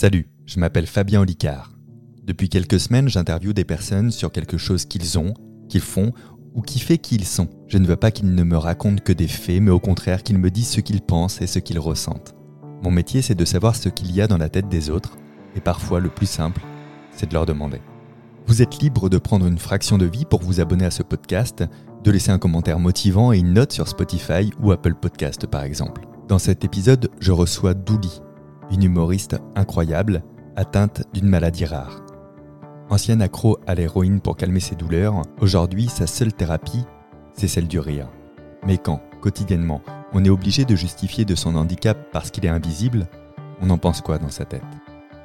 Salut, je m'appelle Fabien Olicard. Depuis quelques semaines, j'interviewe des personnes sur quelque chose qu'ils ont, qu'ils font ou qui fait qui ils sont. Je ne veux pas qu'ils ne me racontent que des faits, mais au contraire qu'ils me disent ce qu'ils pensent et ce qu'ils ressentent. Mon métier, c'est de savoir ce qu'il y a dans la tête des autres, et parfois le plus simple, c'est de leur demander. Vous êtes libre de prendre une fraction de vie pour vous abonner à ce podcast, de laisser un commentaire motivant et une note sur Spotify ou Apple Podcast par exemple. Dans cet épisode, je reçois Douli, une humoriste incroyable, atteinte d'une maladie rare. Ancienne accro à l'héroïne pour calmer ses douleurs, aujourd'hui sa seule thérapie, c'est celle du rire. Mais quand, quotidiennement, on est obligé de justifier de son handicap parce qu'il est invisible, on en pense quoi dans sa tête?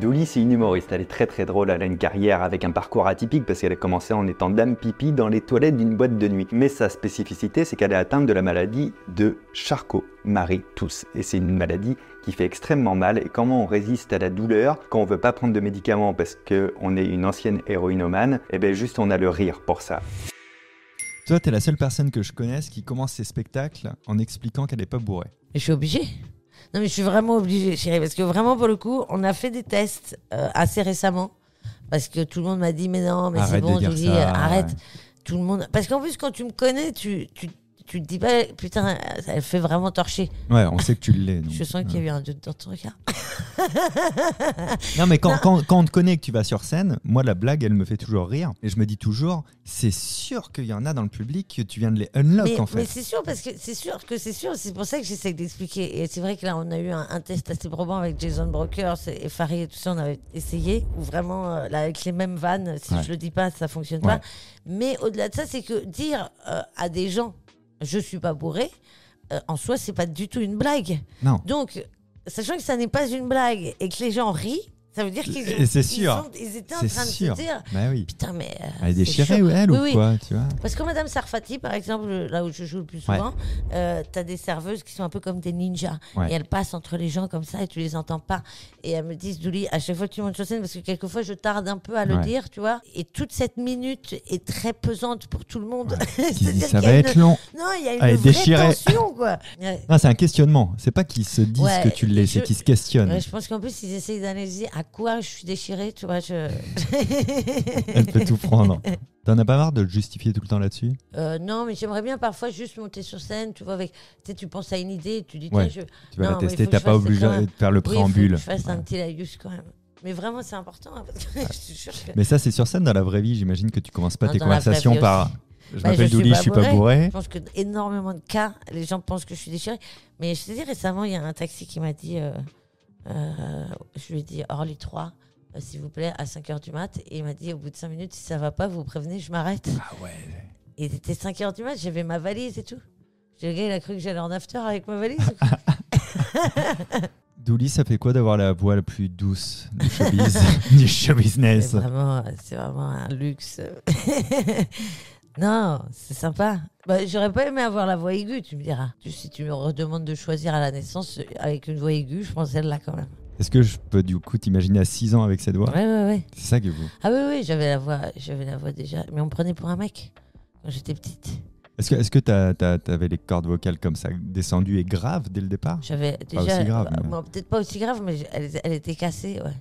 Douli, c'est une humoriste. Elle est très très drôle. Elle a une carrière avec un parcours atypique parce qu'elle a commencé en étant dame pipi dans les toilettes d'une boîte de nuit. Mais sa spécificité, c'est qu'elle est atteinte de la maladie de Charcot-Marie-Tooth. Et c'est une maladie qui fait extrêmement mal. Et comment on résiste à la douleur quand on veut pas prendre de médicaments parce qu'on est une ancienne héroïnomane? Eh bien, juste on a le rire pour ça. Toi, tu es la seule personne que je connaisse qui commence ses spectacles en expliquant qu'elle n'est pas bourrée. Et je suis obligée. Non, mais je suis vraiment obligée, chérie, parce que vraiment, pour le coup, on a fait des tests euh, assez récemment. Parce que tout le monde m'a dit, mais non, mais c'est bon, Julie, ça, arrête. Tout le monde. Parce qu'en plus, quand tu me connais, tu, tu, tu te dis pas, putain, elle fait vraiment torcher. Ouais, on sait que tu l'es. Je sens qu'il y a eu un doute dans ton regard. Non, mais quand, quand, quand on te connaît et que tu vas sur scène, moi, la blague, elle me fait toujours rire. Et je me dis toujours, c'est sûr qu'il y en a dans le public que tu viens de les unlock, mais en fait. mais c'est sûr, parce que c'est sûr que c'est sûr. C'est pour ça que j'essaie d'expliquer. Et c'est vrai que là, on a eu un, un test assez probant avec Jason Brokers et Farid et tout ça. On avait essayé. Ou vraiment, euh, là, avec les mêmes vannes, si Ouais. je le dis pas, ça fonctionne Ouais. pas. Mais au-delà de ça, c'est que dire euh, à des gens, je suis pas bourré, euh, en soi, c'est pas du tout une blague. Non. Donc, sachant que ça n'est pas une blague et que les gens rient, ça veut dire qu'ils ont- c'est ils sûr. sont- ils étaient en train de se dire. Bah oui. Putain, mais. euh, Elle est déchirée, ou elle, Oui, ou oui. quoi, tu vois Parce que Madame Sarfati, par exemple, là où je joue le plus Ouais. souvent, euh, t'as des serveuses qui sont un peu comme des ninjas. Ouais. Et elles passent entre les gens comme ça et tu les entends pas. Et elles me disent, Douli, à chaque fois que tu montes sur scène, parce que quelquefois je tarde un peu à le Ouais. dire, tu vois. Et toute cette minute est très pesante pour tout le monde. C'est-à-dire ça va a être long. Non, il y a une Elle est vraie déchirée. tension, quoi. Ouais. Non, c'est un questionnement. C'est pas qu'ils se disent Ouais, que tu l'es, c'est qu'ils se questionnent. Ouais, je pense qu'en plus, ils essayent d'analyser à quoi je suis déchirée, tu vois. Je... Elle peut tout prendre. T'en as pas marre de le justifier tout le temps là-dessus? Euh, non, mais j'aimerais bien parfois juste monter sur scène, tu vois, avec, tu sais, tu penses à une idée, tu dis, Ouais. tiens, je, Tu vas Non, la tester, t'as pas obligé de faire le Oui, il faut préambule. que je fasse un petit laïus quand même. Mais vraiment, c'est important. hein, parce que je te jure que- Mais ça, c'est sur scène dans la vraie vie. J'imagine que tu commences pas Non, tes conversations par. Je Bah, m'appelle Douli, je suis pas bourré. Je pense que énormément de cas, les gens pensent que je suis déchirée. Mais je te dis, récemment, il y a un taxi qui m'a dit, euh, je lui ai dit, Orly 3, euh, s'il vous plaît, à 5h du mat. Et il m'a dit, au bout de 5 minutes, si ça va pas, vous prévenez, je m'arrête. Ah ouais. Et il était 5h du mat, j'avais ma valise et tout. Le gars, il a cru que j'allais en after avec ma valise. Douli, ça fait quoi d'avoir la voix la plus douce du showbiz, du show business C'est vraiment, c'est vraiment un luxe. non, c'est sympa. Bah, J'aurais pas aimé avoir la voix aiguë, tu me diras. Si tu me redemandes de choisir à la naissance euh, avec une voix aiguë, je pense celle-là quand même. Est-ce que je peux du coup t'imaginer à 6 ans avec cette voix? Ouais, ouais, ouais. C'est ça que vous. Ah oui, oui, j'avais la voix, j'avais la voix déjà. Mais on me prenait pour un mec quand j'étais petite. Est-ce que est-ce que t'avais les cordes vocales comme ça descendues et graves dès le départ? J'avais déjà. aussi grave, mais- bon, Peut-être pas aussi grave, mais elle, elle était cassée, ouais.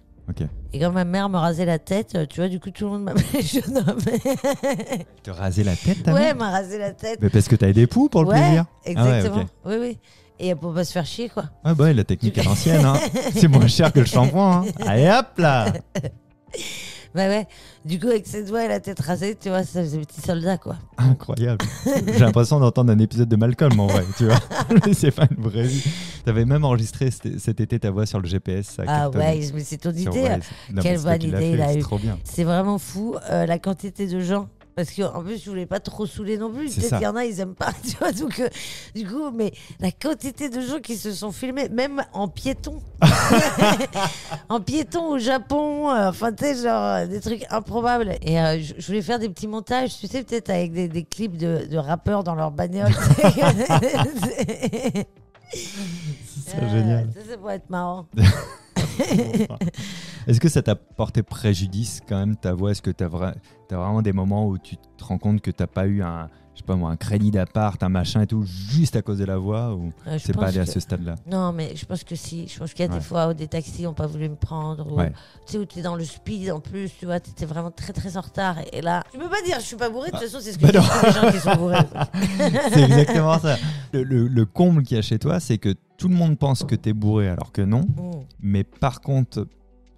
Et quand ma mère me rasait la tête, euh, tu vois, du coup, tout le monde m'appelait jeune homme. Te raser la tête, ta ouais, mère m'a rasé la tête. Mais parce que t'as des poux pour le ouais, plaisir Exactement. Ah ouais, ok. Oui, oui. Et pour pas se faire chier, quoi. Ah bah la technique à l'ancienne, hein. c'est moins cher que le shampoing. Hein. Allez hop là Bah ouais. Du coup, avec cette voix et la tête rasée, tu vois, ça faisait petit soldat, quoi. Incroyable. J'ai l'impression d'entendre un épisode de Malcolm en vrai, tu vois. C'est pas une vraie vie. T'avais même enregistré cet été ta voix sur le GPS. Ça Ah ouais, mais c'est ton Sur- idée. ouais, hein. Quelle bonne idée il a C'est eu. trop bien. C'est vraiment fou euh, la quantité de gens. Parce qu'en plus, je voulais pas trop saouler non plus. Peut-être qu'il y en a, ils aiment pas. Tu vois, donc, euh, du coup, mais la quantité de gens qui se sont filmés, même en piéton. en piéton au Japon. euh, Enfin, tu sais, genre euh, des trucs improbables. Et euh, je je voulais faire des petits montages, tu sais, peut-être avec des, des clips de, de rappeurs dans leur bagnole. C'est génial. Ça, ça pourrait être marrant. Est-ce que ça t'a porté préjudice quand même ta voix? Est-ce que vra- t'as vraiment des moments où tu te rends compte que t'as pas eu un, je sais pas moi, un crédit d'appart, un machin et tout, juste à cause de la voix ou Euh, je c'est pas allé à que- ce stade-là? Non, mais je pense que si. Je pense qu'il y a Ouais. des fois où des taxis n'ont pas voulu me prendre. Ou, Ouais. Tu sais, où tu es dans le speed en plus, tu vois, tu étais vraiment très très en retard. Et, et là, tu peux pas dire je suis pas bourré, de toute façon, c'est ce que bah disent tous les gens qui sont bourrés. C'est exactement ça. Le, le- le comble qu'il y a chez toi, c'est que tout le monde pense que t'es bourré alors que non. Mm. Mais par contre,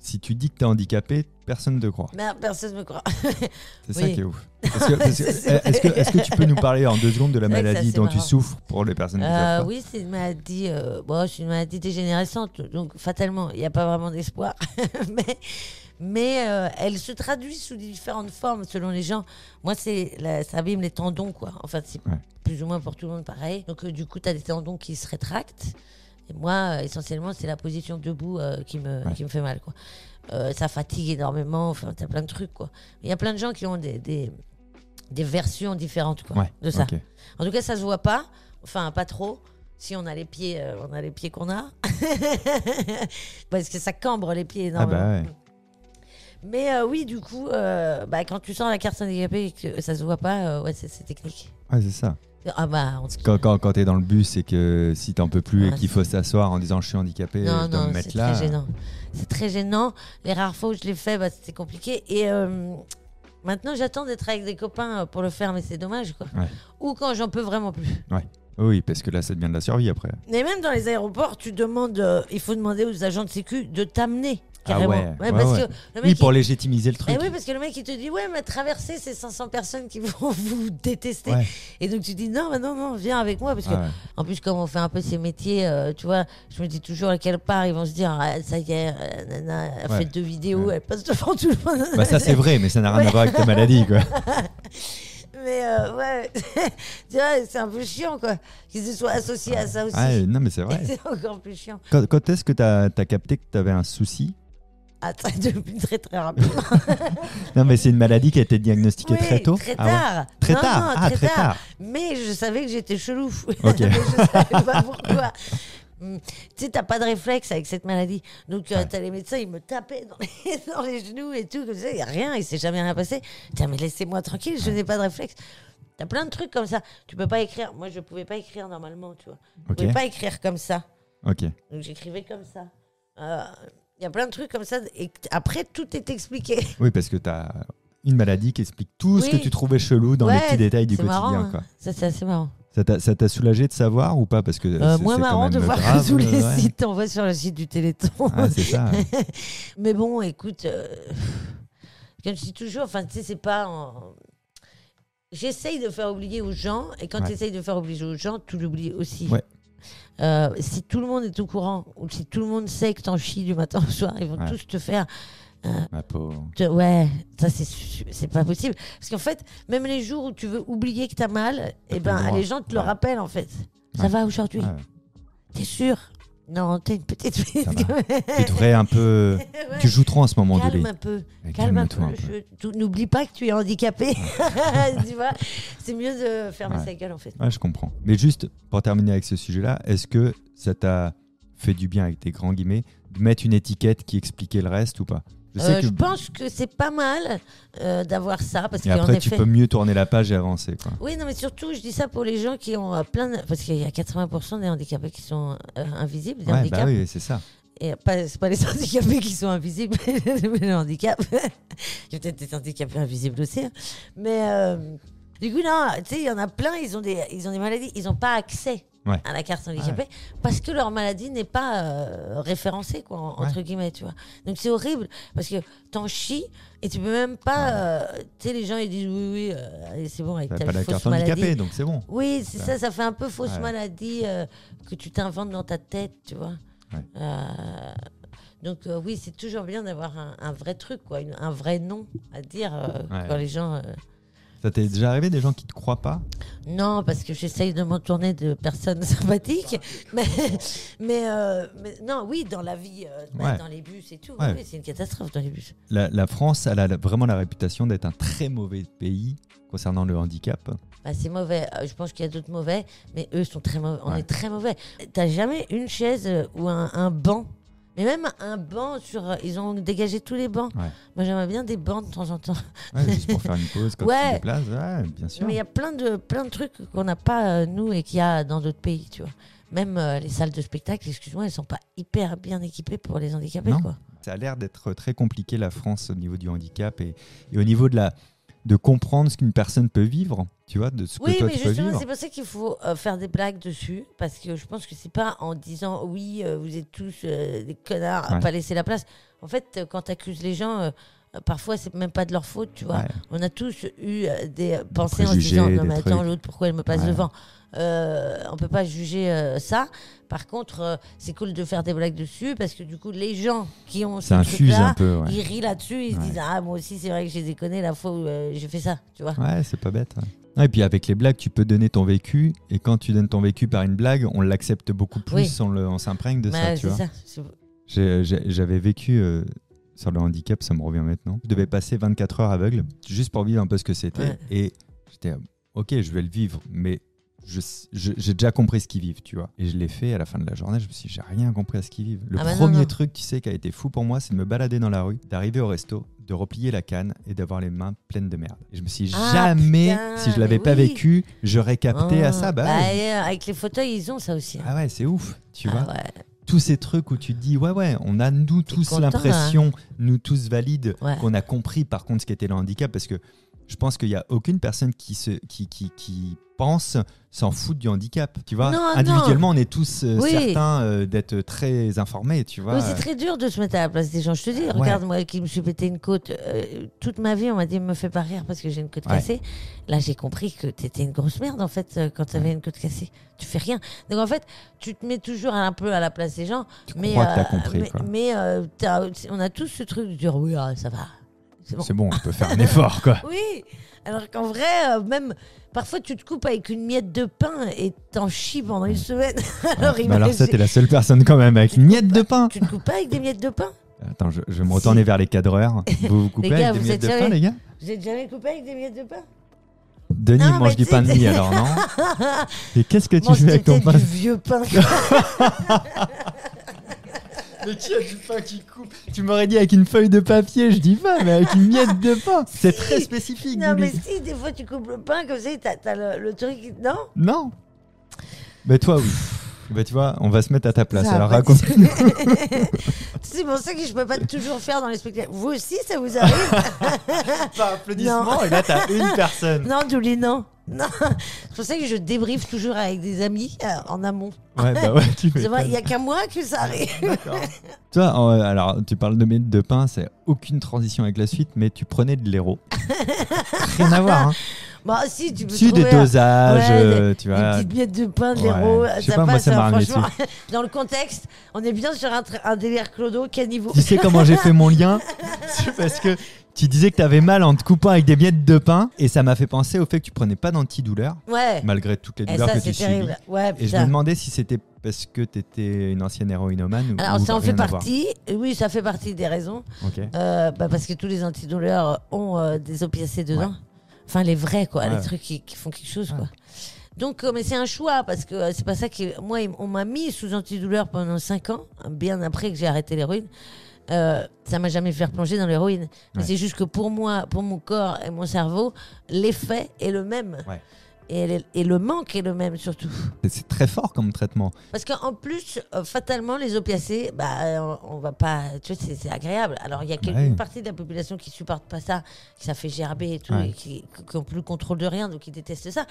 si tu dis que t'es handicapé, personne ne te croit. Mais personne ne me croit. C'est ça qui est ouf. Que- Est-ce que, tu peux nous parler en deux secondes de la maladie dont tu souffres pour les personnes qui Euh, oui, c'est une maladie. euh, bon, c'est une maladie dégénérescente, donc fatalement, il n'y a pas vraiment d'espoir. mais mais euh, elle se traduit sous différentes formes selon les gens. Moi, c'est ça abîme les tendons, quoi. Enfin, c'est Ouais. plus ou moins pour tout le monde pareil. Donc, du coup, tu as des tendons qui se rétractent. Et moi, euh, essentiellement, c'est la position debout euh, qui, me, Ouais. qui me fait mal, quoi. Euh, ça fatigue énormément. Enfin, tu as plein de trucs, quoi. Il y a plein de gens qui ont des, des, des versions différentes, quoi, Ouais, de ça. En tout cas, ça se voit pas. Enfin, pas trop. Si on a les pieds, euh, on a les pieds qu'on a. Parce que ça cambre les pieds Ah énormément. bah ouais. Mais euh, oui, du coup, euh, bah, quand tu sors la carte handicapée et que ça se voit pas, euh, ouais, c'est technique. Ouais, c'est ça. Ah bah, on- Quand, quand, quand t'es dans le bus et que si t'en peux plus et qu'il faut s'asseoir en disant je suis handicapé, non, je dois non, me c'est mettre là. très gênant. C'est très gênant. Les rares fois où je l'ai fait, bah, c'était compliqué. Et euh, maintenant, j'attends d'être avec des copains euh, pour le faire, mais c'est dommage, quoi. Ouais. Ou quand j'en peux vraiment plus. Oui, parce que là, ça devient de la survie après. Mais même dans les aéroports, tu demandes, euh, il faut demander aux agents de sécu de t'amener carrément. Ah ouais, ouais, parce ouais. que le mec, Oui, pour il- légitimiser le truc. Eh oui, parce que le mec il te dit ouais, mais traverser ces 500 personnes qui vont vous détester. Et donc tu dis non, mais non, non, viens avec moi parce que en plus comme on fait un peu ces métiers, euh, tu vois, je me dis toujours à quelle part ils vont se dire ah, ça y est, euh, Nana a Ouais. fait deux vidéos, Ouais. elle passe devant tout le monde. Bah ça c'est vrai, mais ça n'a rien à voir avec ta maladie quoi. Mais euh, ouais, tu vois, c'est un peu chiant quoi, qu'ils se soient associés à ça aussi. Ah, non mais c'est vrai. c'est encore plus chiant. Quand, quand est-ce que t'as as capté que t'avais un souci Ah, depuis très très rapidement. Non mais c'est une maladie qui a été diagnostiquée Oui, très tôt. Très Ah ouais. tard. Très Non, tard. non, ah très tard. Mais je savais que j'étais chelou. Ok. Mais je savais pas pourquoi. Hum, Tu sais, t'as pas de réflexe avec cette maladie. Donc, Ouais. t'as les médecins, ils me tapaient dans les, dans les genoux et tout. Comme ça, il a rien, il s'est jamais rien passé. Tiens, mais laissez-moi tranquille, je n'ai pas de réflexe. T'as plein de trucs comme ça. Tu peux pas écrire. Moi, je pouvais pas écrire normalement, tu vois. Je Ok. pouvais pas écrire comme ça. Ok. Donc, j'écrivais comme ça. Euh, Il y a plein de trucs comme ça. Et après, tout est expliqué. Oui parce que t'as une maladie qui explique tout ce que tu trouvais chelou dans les petits détails du quotidien marrant, hein. quoi. Ça, c'est assez marrant. Ça t'a- soulagé de savoir ou pas? Parce que Euh, moins quand marrant de voir grave, que tous les ouais. sites t'envoient sur le site du Téléthon. Ah, c'est ça. Mais bon, écoute, euh, comme je dis toujours, enfin, tu sais, c'est pas. en- J'essaye de faire oublier aux gens, et quand tu essayes de faire oublier aux gens, tu l'oublies aussi. Euh, si tout le monde est au courant, ou si tout le monde sait que t'en chies du matin au soir, ils vont Ouais. tous te faire. Ma pauvre. te- ouais, ça c'est pas possible. Parce qu'en fait, même les jours où tu veux oublier que t'as mal, et ben le droit. les gens te le rappellent en fait. Ça Ouais. va aujourd'hui T'es sûr? Non, t'es une petite fille. Tu devrais un peu. Ouais. Tu joues trop en ce moment, Calme un peu. Calme un peu. N'oublie pas que tu es handicapé. tu vois C'est mieux de fermer Ouais. sa gueule en fait. Ouais, je comprends. Mais juste pour terminer avec ce sujet-là, est-ce que ça t'a fait du bien avec tes grands guillemets de mettre une étiquette qui expliquait le reste ou pas? Je sais Euh, que Je pense que c'est pas mal euh, d'avoir ça parce et après tu effet. peux mieux tourner la page et avancer quoi. Oui, non, mais surtout, je dis ça pour les gens qui ont euh, plein de... Parce qu'il y a 80% des handicapés qui sont invisibles, des Ouais, handicaps. bah oui, c'est ça. Et pas, c'est pas les handicapés qui sont invisibles, mais le handicap. J'ai peut-être des handicapés invisibles aussi. hein. Mais du coup, non, tu sais, il y en a plein, ils ont des, ils ont des maladies, ils n'ont pas accès Ouais. à la carte handicapée parce que leur maladie n'est pas euh, référencée, quoi, en- entre guillemets, tu vois. Donc c'est horrible parce que t'en chies et tu peux même pas. euh, tu sais, les gens ils disent oui, oui, euh, c'est bon, avec ta pas la fausse carte maladie. handicapée, donc c'est bon. Oui, c'est ça, ça fait un peu fausse maladie que tu t'inventes dans ta tête, tu vois. Donc oui, c'est toujours bien d'avoir un, un vrai truc, quoi, une- un vrai nom à dire quand les gens. Ça t'est déjà arrivé des gens qui te croient pas Non, parce que j'essaye de m'entourner de personnes sympathiques, mais, mais, euh, mais non, oui, dans la vie, euh, bah, Ouais. dans les bus et tout, Ouais. oui, c'est une catastrophe dans les bus. la, la France, elle a vraiment la réputation d'être un très mauvais pays concernant le handicap. Bah, c'est mauvais. Euh, Je pense qu'il y a d'autres mauvais, mais eux sont très mauvais. On Ouais. est très mauvais. T'as jamais une chaise ou un, un banc Mais même un banc sur. Ils ont dégagé tous les bancs. Ouais. Moi, j'aimerais bien des bancs de temps en temps. Ouais, juste pour faire une pause quand tu Ouais. te déplaces. Ouais, bien sûr. Mais il y a plein de, plein de trucs qu'on n'a pas, euh, nous, et qu'il y a dans d'autres pays, tu vois. Même euh, les salles de spectacle, excuse-moi, elles sont pas hyper bien équipées pour les handicapés, Non. quoi. Ça a l'air d'être très compliqué la France au niveau du handicap et, et au niveau de la de comprendre ce qu'une personne peut vivre, tu vois, de ce Oui, que toi mais tu peux justement, vivre. c'est pour ça qu'il faut euh, faire des blagues dessus, parce que je pense que c'est pas en disant oui, euh, vous êtes tous euh, des connards, à Ouais. pas laisser la place. En fait, quand tu accuses les gens, parfois c'est même pas de leur faute, tu vois. Ouais. On a tous eu euh, des pensées en se disant non mais attends l'autre pourquoi elle me passe Ouais. devant? Euh, on peut pas juger euh, ça. Par contre, euh, c'est cool de faire des blagues dessus parce que du coup les gens qui ont ce Ça un peu. Ouais, ils rient là-dessus, ils se disent ah moi aussi c'est vrai que j'ai déconné la fois où j'ai fait ça, tu vois. Ouais, c'est pas bête. et puis avec les blagues, tu peux donner ton vécu et quand tu donnes ton vécu par une blague, on l'accepte beaucoup plus, Oui. on, s'imprègne de ça, Ouais, tu c'est vois. ça. J'avais vécu euh, sur le handicap, ça me revient maintenant. Je devais passer 24 heures aveugle, juste pour vivre un peu ce que c'était. Ouais. Et j'étais, ok, je vais le vivre, mais j'ai déjà compris ce qu'ils vivent, tu vois. Et je l'ai fait à la fin de la journée, je me suis dit, j'ai rien compris à ce qu'ils vivent. Le Ah bah premier non. truc, tu sais, qui a été fou pour moi, c'est de me balader dans la rue, d'arriver au resto, de replier la canne et d'avoir les mains pleines de merde. Et je me suis Ah, jamais, putain, si je l'avais pas oui. vécu, j'aurais capté à Ah, ça. Bah, bah, avec les fauteuils, ils ont ça aussi. ah ouais, c'est ouf, tu Ah vois ouais. Tous ces trucs où tu te dis ouais ouais on a nous tous content, l'impression nous tous valides Ouais. qu'on a compris par contre ce qu'était le handicap parce que je pense qu'il y a aucune personne qui se qui qui, qui pense s'en fout du handicap tu vois Non, individuellement on est tous euh, Oui. certains euh, d'être très informés tu vois c'est très dur de se mettre à la place des gens. Je te dis, regarde, moi qui me suis pété une côte, euh, toute ma vie, on m'a dit, me fais pas rire parce que j'ai une côte Ouais. cassée. Là, j'ai compris que t'étais une grosse merde, en fait, quand t'avais une côte cassée. Tu fais rien. Donc, en fait, tu te mets toujours un peu à la place des gens. Tu mais crois que euh, compris, mais, on a tous ce truc de dire, oui, ah, ça va. C'est bon. on peut faire un effort quoi. Oui, alors qu'en vrai, euh, même parfois tu te coupes avec une miette de pain et t'en chies pendant une semaine. alors, Mais alors ça t'es la seule personne quand même avec une miette de pain. Tu te coupes pas avec des miettes de pain? Attends je, je vais me retourner vers les cadreurs. Vous vous coupez gars, avec des miettes de pain les gars? Vous êtes jamais coupé avec des miettes de pain? Denis Non, mange du pain de mie alors non? Et qu'est-ce que tu Mange fais avec ton pain du vieux pain. Mais qui a du pain qui coupe Tu m'aurais dit avec une feuille de papier, je dis pas, mais avec une miette de pain. C'est Si. très spécifique. non, mais si, des fois tu coupes le pain comme ça, t'as le, le truc. Non? Non. Mais toi, oui. Bah, tu vois, on va se mettre à ta place. Ça Alors raconte. C'est pour ça que je peux pas toujours faire dans les spectacles. Vous aussi, ça vous arrive Par applaudissement, et là, t'as une personne. Non, Douli, non. Non. C'est pour ça que je débriefe toujours avec des amis euh, en amont. Ouais, bah ouais, tu il y a qu'à moi que ça arrive. Toi, euh, alors, tu parles de miettes de pain, c'est aucune transition avec la suite, mais tu prenais de l'héros. Rien à voir, hein. Bah si, tu peux Si, des dosages, Ouais, euh, des- tu Des vois. petites miettes de pain, de Ouais. l'héros, Je sais ça pas, moi, passe, ça hein, franchement. Dans le contexte, on est bien sur un, un délire clodo, caniveau. Tu sais comment j'ai fait mon lien C'est parce que tu disais que tu avais mal en te coupant avec des miettes de pain et ça m'a fait penser au fait que tu prenais pas d'antidouleur Ouais. malgré toutes les Et douleurs ça, que tu subis. terrible. Ouais, Et je me demandais si c'était parce que tu étais une ancienne héroïnomane ou Alors ou ça en fait partie. Oui, ça fait partie des raisons. Ok. Euh, bah, parce que tous les antidouleurs ont euh, des opiacés dedans. Ouais. Enfin, les vrais, quoi. Ouais. Les trucs qui, qui font quelque chose, quoi. Donc, euh, mais c'est un choix parce que euh, c'est pas ça qui. Moi, on m'a mis sous antidouleur pendant 5 ans, bien après que j'ai arrêté l'héroïne. Euh, ça m'a jamais fait replonger dans l'héroïne. Mais c'est juste que pour moi, pour mon corps et mon cerveau, l'effet est le même. Ouais. Et, et le manque est le même surtout. C'est très fort comme traitement. Parce qu'en plus, euh, fatalement, les opiacés, bah, euh, on va pas. Tu vois, c'est- agréable. Alors, il y a quel- Ouais. une partie de la population qui supporte pas ça, qui ça fait gerber et tout, Ouais. et qui, qui ont plus le contrôle de rien, donc qui détestent ça.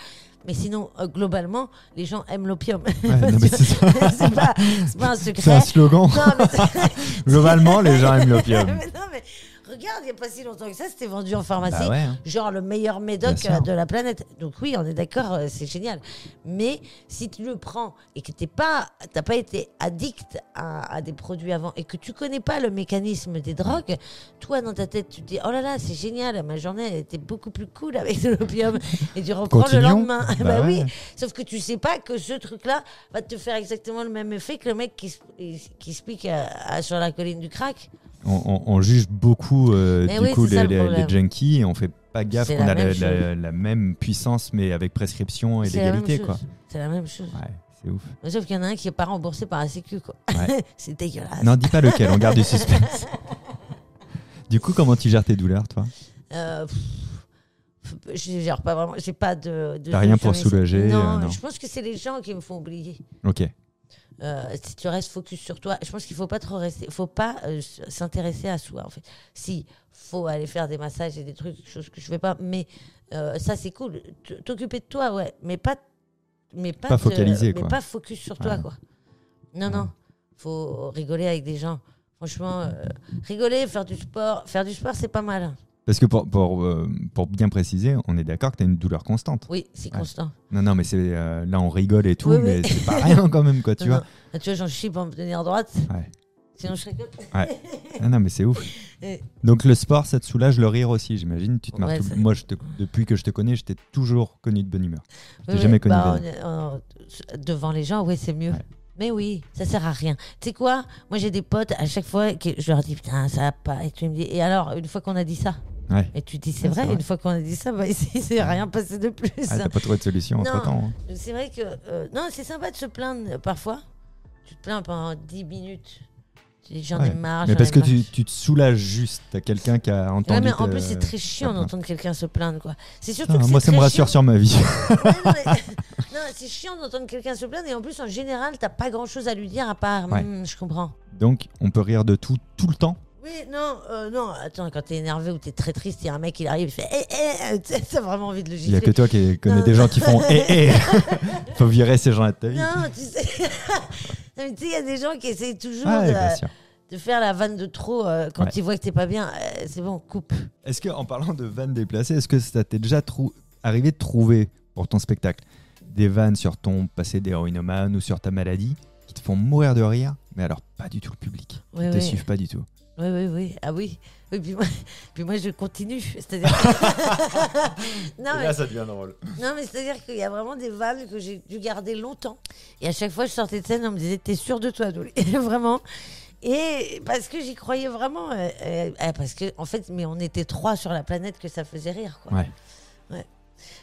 Mais sinon, euh, globalement, les gens aiment l'opium. Ouais, c'est pas, pas un secret. C'est un slogan. Non, Globalement, les gens aiment l'opium. Regarde, il n'y a pas si longtemps que ça, c'était vendu en pharmacie. Bah ouais. hein. Genre le meilleur médoc euh, de la planète. Donc oui, on est d'accord, euh, c'est génial. Mais si tu le prends et que t'es pas, t'as pas été addict à, à des produits avant et que tu connais pas le mécanisme des drogues, toi dans ta tête tu te dis oh là là c'est génial, ma journée elle était beaucoup plus cool avec de l'opium et tu reprends Continuons. le lendemain. Bah bah ouais. oui. Sauf que tu sais pas que ce truc-là va te faire exactement le même effet que le mec qui, se- qui se pique à- à- sur la colline du crack. On, on- on juge beaucoup euh, Mais du oui, coup les, le junkies et on fait pas gaffe qu'on a la, même la- la même puissance mais avec prescription et légalité quoi. C'est la même chose. Ouais, C'est ouf. Sauf qu'il y en a un qui est pas remboursé par la Sécu, quoi. Ouais. c'est dégueulasse. Non, dis pas lequel, on garde du suspense. du coup, comment tu gères tes douleurs, toi? Euh, pff, je gère pas vraiment. J'ai pas de. de T'as rien pour soulager, Non, euh, non. je pense que c'est les gens qui me font oublier. Ok. Euh, si tu restes focus sur toi, je pense qu'il faut pas trop rester, faut pas euh, s'intéresser à soi en fait. Si faut aller faire des massages et des trucs, choses que je fais pas, mais euh, ça c'est cool. T'occuper de toi, ouais, mais pas, mais pas, Pas te- focaliser, mais quoi. pas focus sur toi Ouais. quoi. Non Ouais. non, faut rigoler avec des gens. Franchement, rigoler, faire du sport, faire du sport c'est pas mal. Parce que pour, pour, euh, pour bien préciser, on est d'accord que tu as une douleur constante. Oui, c'est Ouais. constant. Non, non, mais c'est euh, là, on rigole et tout, Oui, oui. mais c'est pas rien quand même, quoi, tu Non, vois. non. Ah, tu vois, j'en chie pour me tenir droite. Ouais. Sinon je que. Ah non, mais c'est ouf. Donc le sport, ça te soulage le rire aussi, j'imagine. Tu te Ouais, tout- Moi, je te- depuis que je te connais, je t'ai toujours connu de bonne humeur. Je t'ai Oui, jamais connu bah, de- on on- devant les gens, oui, c'est mieux. Ouais. Mais oui, ça sert à rien. Tu sais quoi? Moi, j'ai des potes, à chaque fois, que je leur dis, putain, ça va pas. Et tu me dis, et alors, une fois qu'on a dit ça Ouais. Et tu dis, c'est Ouais, vrai, une fois qu'on a dit ça, bah, il s'est rien passé de plus. Ah, t'as pas trouvé de solution entre temps. C'est vrai que. euh, non, c'est sympa de se plaindre euh, parfois. Tu te plains pendant 10 minutes. Tu dis, J'en ai Ouais. marre. Mais parce ai que tu, tu te soulages juste. T'as quelqu'un qui a entendu. Ouais, mais en plus, c'est très chiant d'entendre quelqu'un se plaindre, quoi. C'est surtout Ah, que moi, ça me rassure chiant. sur ma vie. Non, c'est chiant d'entendre quelqu'un se plaindre et en plus, en général, t'as pas grand chose à lui dire à part. Ouais. Hmm, je comprends. Donc, on peut rire de tout, tout le temps. Oui, non, euh, non, attends, quand t'es énervé ou t'es très triste, il y a un mec, il arrive, il fait Eh, eh, sais, t'as vraiment envie de le Il y a gifler. que toi qui connais des gens qui font Eh, eh Faut virer ces gens de ta vie. Non, tu sais. il y a des gens qui essayent toujours Ah, de, faire la vanne de trop euh, quand Ouais. ils voient que t'es pas bien. Euh, c'est bon, coupe. Est-ce que, en parlant de vannes déplacées, est-ce que ça t'est déjà trou- arrivé de trouver pour ton spectacle des vannes sur ton passé d'héroïnomane ou sur ta maladie qui te font mourir de rire, mais alors pas du tout le public Oui, Ils te oui. suivent pas du tout? Oui, oui, oui. Ah oui. Oui, puis moi, puis moi je continue. C'est-à-dire. non, mais ça devient drôle. Non, mais c'est-à-dire qu'il y a vraiment des vannes que j'ai dû garder longtemps. Et à chaque fois, je sortais de scène, on me disait T'es sûr de toi, Dolly? Vraiment. Et parce que j'y croyais vraiment. euh, euh, euh, parce que, en fait, mais on était trois sur la planète que ça faisait rire. Quoi. Ouais.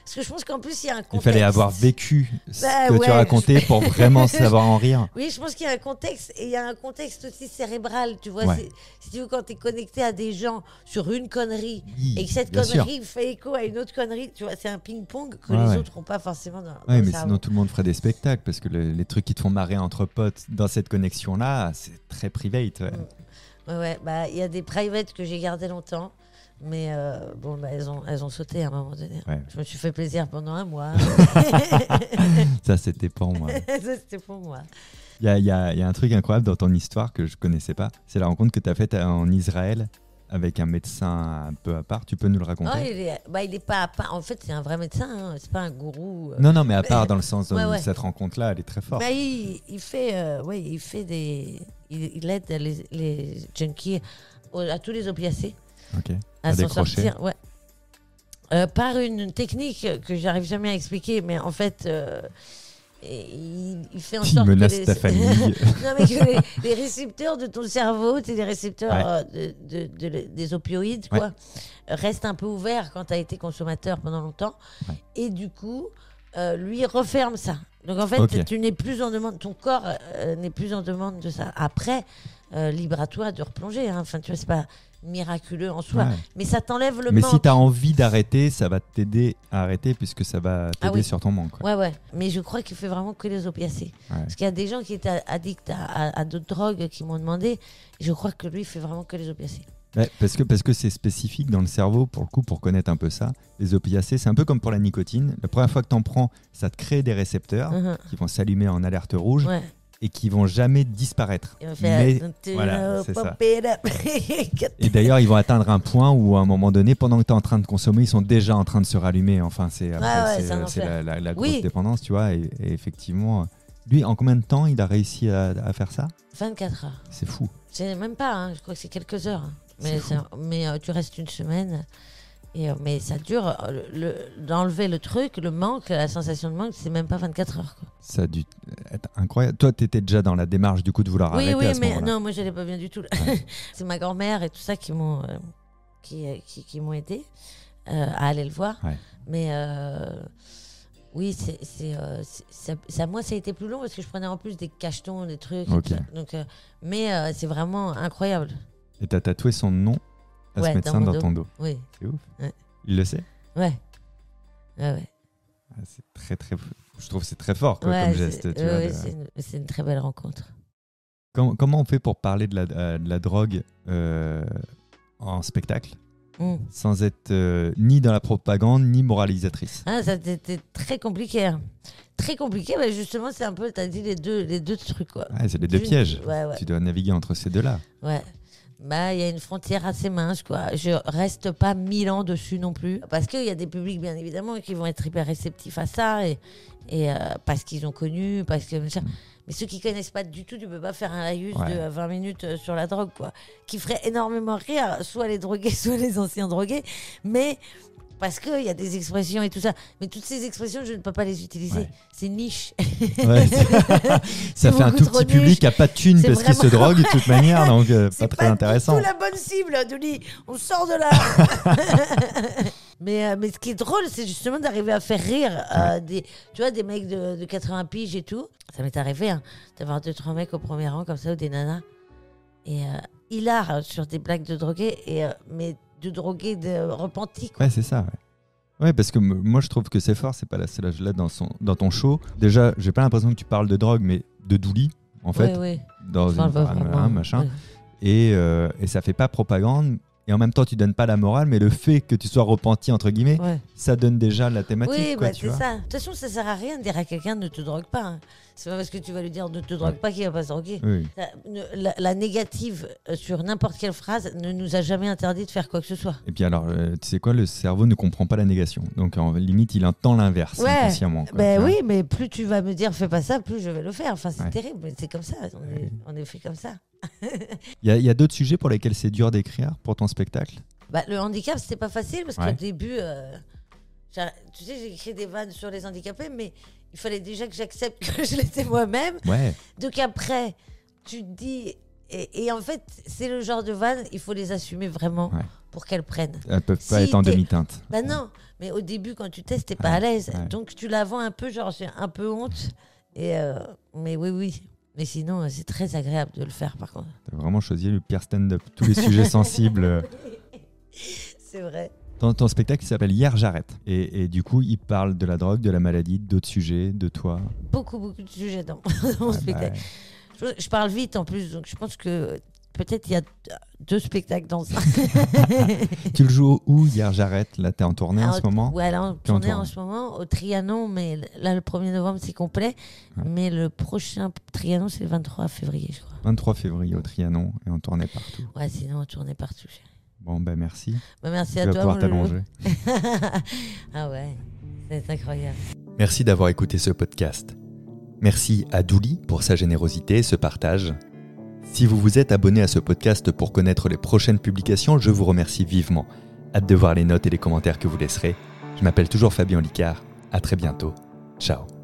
Parce que je pense qu'en plus, il y a un Il contexte. fallait avoir vécu ce Bah que tu racontais pour vraiment savoir en rire. Oui, je pense qu'il y a un contexte. Et il y a un contexte aussi cérébral. Tu vois, Ouais. si tu veux, quand tu es connecté à des gens sur une connerie. Oui, Et que cette sûr. connerie fait écho à une autre connerie, tu vois, c'est un ping-pong que Ouais, les autres n'ont pas forcément dans, Oui, mais sinon tout le monde ferait des spectacles parce que le- les trucs qui te font marrer entre potes dans cette connexion-là, c'est très private. ouais. Ouais, bah, il y a des privates que j'ai gardées longtemps. Mais euh, bon, bah, elles, ont, elles ont sauté à un moment donné. Ouais. Je me suis fait plaisir pendant un mois. Ça, c'était pour moi. Ça, c'était pour moi. Il y a, y a- y a un truc incroyable dans ton histoire que je connaissais pas. C'est la rencontre que tu as faite en Israël avec un médecin un peu à part. Tu peux nous le raconter? Oh, il, est, bah, il est pas à part. En fait, c'est un vrai médecin. hein. C'est pas un gourou. euh. Non, non, mais à part dans le sens où Ouais, ouais. cette rencontre-là, elle est très forte. Bah, il, il fait, euh, ouais, il fait des. Il, il aide les, les junkies à tous les opiacés À, À s'en sortir. Ouais. Euh, par une technique que j'arrive jamais à expliquer, mais en fait, euh, il, il fait en Il sorte menace que les, ta famille. non, mais que les, les récepteurs de ton cerveau, c'est les récepteurs Ouais. euh, de, de- de- des opioïdes, quoi, restent un peu ouverts quand tu as été consommateur pendant longtemps. Ouais. Et du coup, lui referme ça. Donc en fait, tu n'es plus en demande, ton corps n'est plus en demande de ça. Après, libre à toi de replonger. hein. Enfin, tu vois, c'est pas miraculeux en soi, Ouais. mais ça t'enlève le Mais manque. si tu as envie d'arrêter, ça va t'aider à arrêter puisque ça va t'aider Ah oui. sur ton manque. Ouais, ouais. Mais je crois qu'il fait vraiment que les opiacés. Ouais. Parce qu'il y a des gens qui étaient addicts à, à- à d'autres drogues qui m'ont demandé. Je crois que lui, il fait vraiment que les opiacés. Ouais, parce que parce que c'est spécifique dans le cerveau pour le coup pour connaître un peu ça. Les opiacés, c'est un peu comme pour la nicotine. La première fois que tu en prends, ça te crée des récepteurs Mhm. qui vont s'allumer en alerte rouge Ouais. Et qui vont jamais disparaître. Mais voilà, c'est ça. Et d'ailleurs, ils vont atteindre un point où, à un moment donné, pendant que tu es en train de consommer, ils sont déjà en train de se rallumer. Enfin, c'est ouais, la, la- la grosse Oui. dépendance, tu vois. Et, et effectivement, lui, en combien de temps il a réussi à, à faire ça? 24 heures. C'est fou. C'est même pas, hein, je crois que c'est quelques heures. hein. Mais euh, tu restes une semaine. Et, euh, mais ça dure. euh, le- D'enlever le truc, le manque, la sensation de manque, c'est même pas 24 heures. Quoi. Ça a dû être incroyable. Toi, tu étais déjà dans la démarche du coup de vouloir Oui, arrêter oui, à ce mais non, moi j'allais pas bien du tout. c'est ma grand-mère et tout ça qui m'ont euh, qui, qui, qui m'ont aidé euh, à aller le voir. Ouais. Mais euh, Oui, c'est, ça, ça- moi, ça a été plus long parce que je prenais en plus des cachetons, des trucs. et tout. Donc, mais c'est vraiment incroyable. Et t'as tatoué son nom à Ouais, ce médecin dans ton dos. Oui, C'est ouf. Ouais. Il le sait? Ouais. Ouais, ouais. Ah, C'est très très. Je trouve que c'est très fort quoi, Ouais, comme c'est- geste. tu ouais, de- c'est, une, c'est une très belle rencontre. Com- comment on fait pour parler de la, euh, de la drogue euh, en spectacle? Mm. sans être euh, ni dans la propagande ni moralisatrice Ah, ça c'était très compliqué. hein. Très compliqué, mais justement, c'est un peu, t'as dit les deux, les deux trucs, quoi. C'est les deux pièges. Ouais, ouais. Tu dois naviguer entre ces deux-là. Ouais. Bah, il y a une frontière assez mince, quoi. Je reste pas mille ans dessus non plus. Parce qu'il y a des publics, bien évidemment, qui vont être hyper réceptifs à ça. Et, et euh, parce qu'ils ont connu, parce que. Mais ceux qui connaissent pas du tout, tu peux pas faire un laïus Ouais. de euh, 20 minutes euh, sur la drogue, quoi. Qui ferait énormément rire, soit les drogués, soit les anciens drogués. Mais. Parce qu'il y a des expressions et tout ça. Mais toutes ces expressions, je ne peux pas les utiliser. Ouais. C'est niche. Ouais, c'est- ça fait un tout petit niche. public qui a pas de thunes C'est parce qu'il se drogue de toute manière, donc euh, pas C'est très intéressant. tout la bonne cible, Denis. On sort de là. mais, euh, mais ce qui est drôle, c'est justement d'arriver à faire rire euh, des, tu vois, des mecs de, de 80 piges et tout. Ça m'est arrivé hein, d'avoir deux, trois mecs au premier rang comme ça ou des nanas. Et hilar sur des blagues de drogués, et, mais de drogués de repentis. Quoi. Ouais, c'est ça. Ouais. Ouais, parce que moi je trouve que c'est fort, c'est pas là, c'est là, là dans, son, dans ton show. Déjà, j'ai pas l'impression que tu parles de drogue, mais de Douli, en fait, Ouais, ouais. dans une, un- machin. Et, euh, et ça fait pas propagande. Et en même temps, tu donnes pas la morale, mais le fait que tu sois repenti, entre guillemets, Ouais. ça donne déjà la thématique. Oui, quoi, bah, tu c'est vois. ça. De toute façon, ça sert à rien de dire à quelqu'un ne te drogue pas. hein. C'est pas parce que tu vas lui dire ne te drogue Ouais. pas qu'il va pas se droguer. Oui. La, la négative euh, sur n'importe quelle phrase ne nous a jamais interdit de faire quoi que ce soit. Et puis alors, euh, tu sais quoi, le cerveau ne comprend pas la négation. Donc en limite, il entend l'inverse Ouais. inconsciemment. quoi, Ben oui, mais plus tu vas me dire fais pas ça, plus je vais le faire. Enfin, c'est terrible, mais c'est comme ça. On est, on est fait comme ça. Il y a, d'autres sujets pour lesquels c'est dur d'écrire pour ton spectacle? Bah, le handicap, c'était pas facile parce Ouais. qu'au début, euh, tu sais, j'ai écrit des vannes sur les handicapés, mais il fallait déjà que j'accepte que je l'étais moi-même. Ouais. Donc après, tu te dis. Et, et en fait, c'est le genre de vannes, il faut les assumer vraiment Ouais. pour qu'elles prennent. Elles peuvent pas être en demi-teinte. Bah non, mais au début, quand tu testes, t'es pas à l'aise. Donc tu la vends un peu, genre j'ai un peu honte. Et euh, mais oui, oui. Mais sinon, euh, c'est très agréable de le faire, par contre. T'as vraiment choisi le pire stand-up. Tous les sujets sensibles. C'est vrai. Ton, ton spectacle s'appelle Hier j'arrête. Et, et du coup, il parle de la drogue, de la maladie, d'autres sujets, de toi. Beaucoup, beaucoup de sujets dans, dans mon Ah bah, spectacle. Je, je parle vite en plus, donc je pense que peut-être il y a deux spectacles dans ça. tu le joues où Hier j'arrête Là, t'es en tournée en Alors, ce moment? Ouais, là, en tournait en tournée. ce moment au Trianon, mais là, le 1er novembre, c'est complet. Ouais. Mais le prochain Trianon, c'est le 23 février, je crois. 23 février au Trianon et on tournait partout. Ouais, sinon, on tournait partout. chérie. Bon, ben merci. Bah, merci tu à vas toi, pouvoir t'allonger. ah ouais, c'est incroyable. Merci d'avoir écouté ce podcast. Merci à Douli pour sa générosité et ce partage. Si vous vous êtes abonné à ce podcast pour connaître les prochaines publications, je vous remercie vivement. Hâte de voir les notes et les commentaires que vous laisserez. Je m'appelle toujours Fabien Licard. À très bientôt. Ciao.